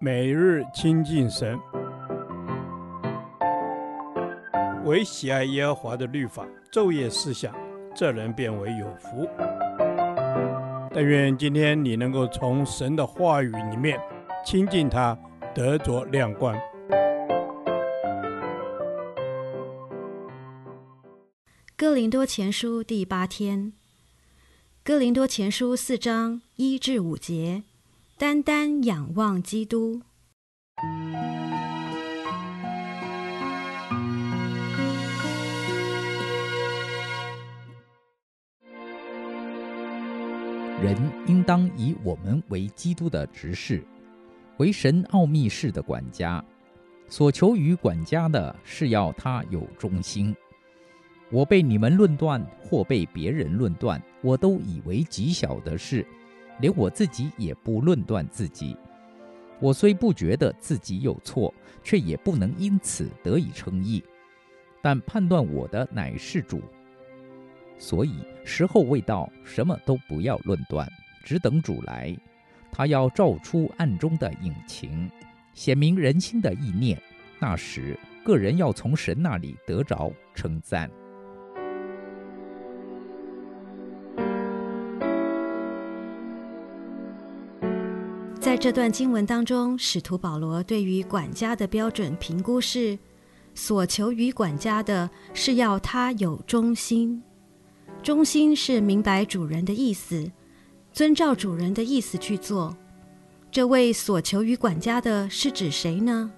每日亲近神，唯喜爱耶和华的律法，昼夜思想，这人便为有福。但愿今天你能够从神的话语里面亲近他，得着亮光。哥林多前书第八天，哥林多前书四章一至五节。单单仰望基督。人应当以我们为基督的执事，为神奥秘事的管家。所求于管家的是要他有忠心。我被你们论断，或被别人论断，我都以为极小的事。连我自己也不论断自己，我虽不觉得自己有错，却也不能因此得以称义。但判断我的乃是主，所以时候未到，什么都不要论断，只等主来。他要照出暗中的隐情，显明人心的意念。那时，个人要从神那里得着称赞。在这段经文当中，使徒保罗对于管家的标准评估是：所求于管家的是要他有忠心。忠心是明白主人的意思，遵照主人的意思去做。这位所求于管家的是指谁呢？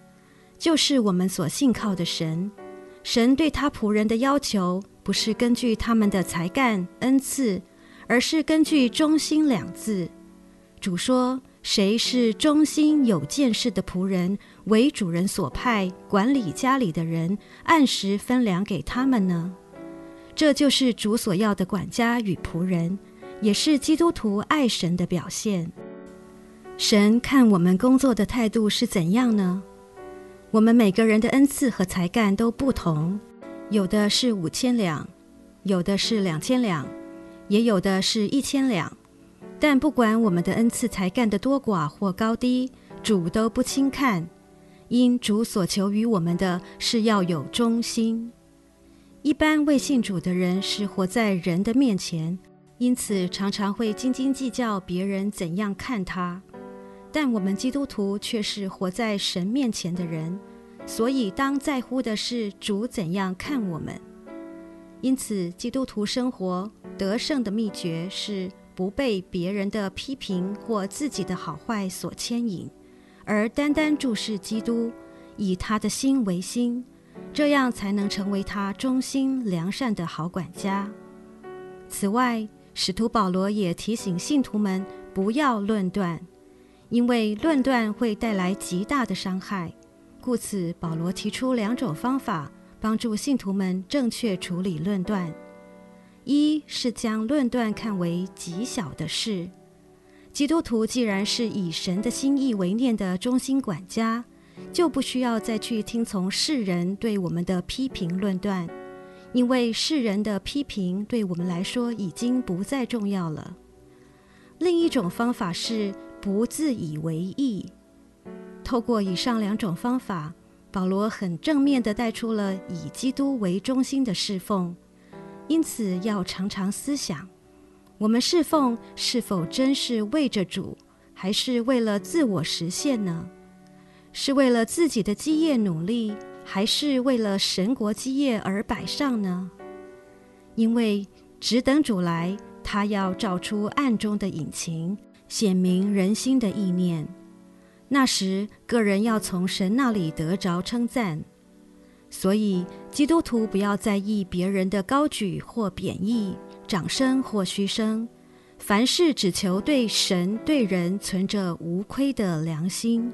就是我们所信靠的神。神对他仆人的要求，不是根据他们的才干恩赐，而是根据忠心两字。主说。谁是忠心有见识的仆人，为主人所派管理家里的人，按时分粮给他们呢？这就是主所要的管家与仆人，也是基督徒爱神的表现。神看我们工作的态度是怎样呢？我们每个人的恩赐和才干都不同，有的是五千两，有的是两千两，也有的是一千两。但不管我们的恩赐才干的多寡或高低，主都不轻看，因主所求于我们的是要有忠心。一般未信主的人是活在人的面前，因此常常会斤斤计较别人怎样看他；但我们基督徒却是活在神面前的人，所以当在乎的是主怎样看我们。因此，基督徒生活得胜的秘诀是，不被别人的批评或自己的好坏所牵引，而单单注视基督，以他的心为心，这样才能成为他忠心良善的好管家。此外，使徒保罗也提醒信徒们不要论断，因为论断会带来极大的伤害。故此，保罗提出两种方法，帮助信徒们正确处理论断。一是将论断看为极小的事。基督徒既然是以神的心意为念的中心管家，就不需要再去听从世人对我们的批评论断，因为世人的批评对我们来说已经不再重要了。另一种方法是不自以为意。透过以上两种方法，保罗很正面地带出了以基督为中心的侍奉。因此，要常常思想：我们侍奉是否真是为着主，还是为了自我实现呢？是为了自己的基业努力，还是为了神国基业而摆上呢？因为只等主来，他要照出暗中的隐情，显明人心的意念。那时，个人要从神那里得着称赞。所以，基督徒不要在意别人的高举或贬义、掌声或嘘声，凡事只求对神对人存着无亏的良心。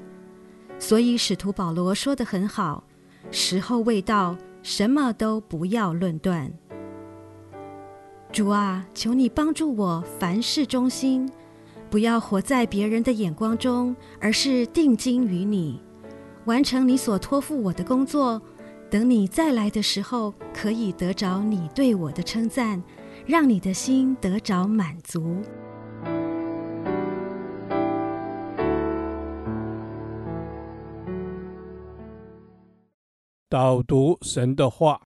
所以，使徒保罗说得很好：时候未到，什么都不要论断。主啊，求你帮助我，凡事忠心，不要活在别人的眼光中，而是定睛于你，完成你所托付我的工作。等你再来的时候，可以得着你对我的称赞，让你的心得着满足。导读神的话。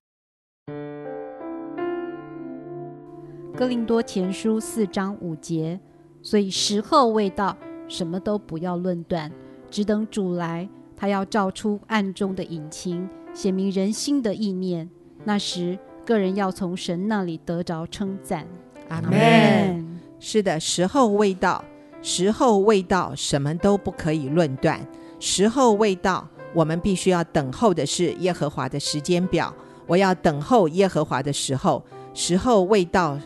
哥林多前书四章五节，所以时候未到，什么都不要论断，只等主来，他要照出暗中的引擎。显明人心的意念。那时，个人要从神那里得着称赞。阿门。是的，时候未到，时候未到，什么都不可以论断。时候未到，我们必须要等候的是耶和华的时间表。我要等候耶和华的时候，时候未到。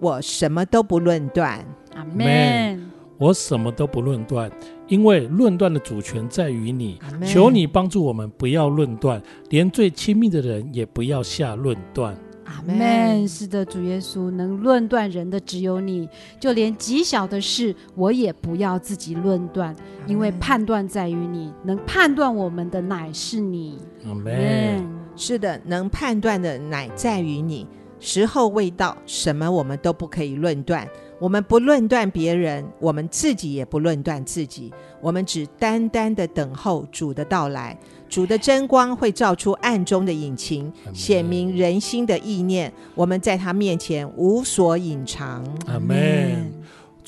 我什么都不论断，阿门。我什么都不论断，因为论断的主权在于你。求你帮助我们，不要论断，连最亲密的人也不要下论断。阿门。是的，主耶稣，能论断人的只有你，就连极小的事，我也不要自己论断，因为判断在于你，能判断我们的乃是你。阿门。是的，能判断的乃在于你。时候未到，什么我们都不可以论断。我们不论断别人，我们自己也不论断自己。我们只单单的等候主的到来。主的真光会照出暗中的隐情，显明人心的意念。我们在他面前无所隐藏。阿门。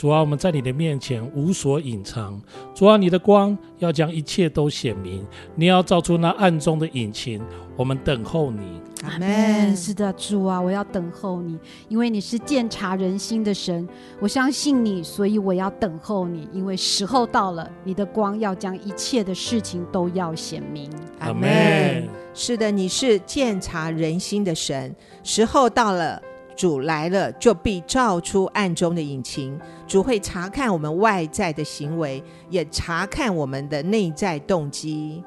主啊，我们在你的面前无所隐藏。主啊，你的光要将一切都显明。你要照出那暗中的隐情。我们等候你。阿门。是的，主啊，我要等候你，因为你是鉴察人心的神。我相信你，所以我要等候你，因为时候到了，你的光要将一切的事情都要显明。阿门。是的，你是鉴察人心的神。时候到了，主来了，就必照出暗中的隐情。主会查看我们外在的行为，也查看我们的内在动机。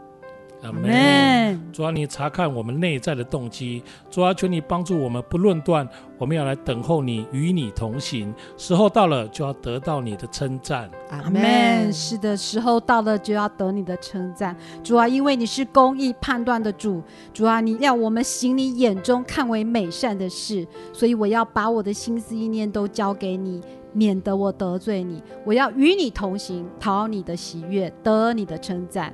阿门。主啊，你查看我们内在的动机。主啊，求你帮助我们不论断，我们要来等候你，与你同行。时候到了，就要得到你的称赞。阿门。是的，时候到了，就要得你的称赞。主啊，因为你是公义判断的主。主啊，你要我们行你眼中看为美善的事，所以我要把我的心思意念都交给你，免得我得罪你。我要与你同行，讨你的喜悦，得你的称赞。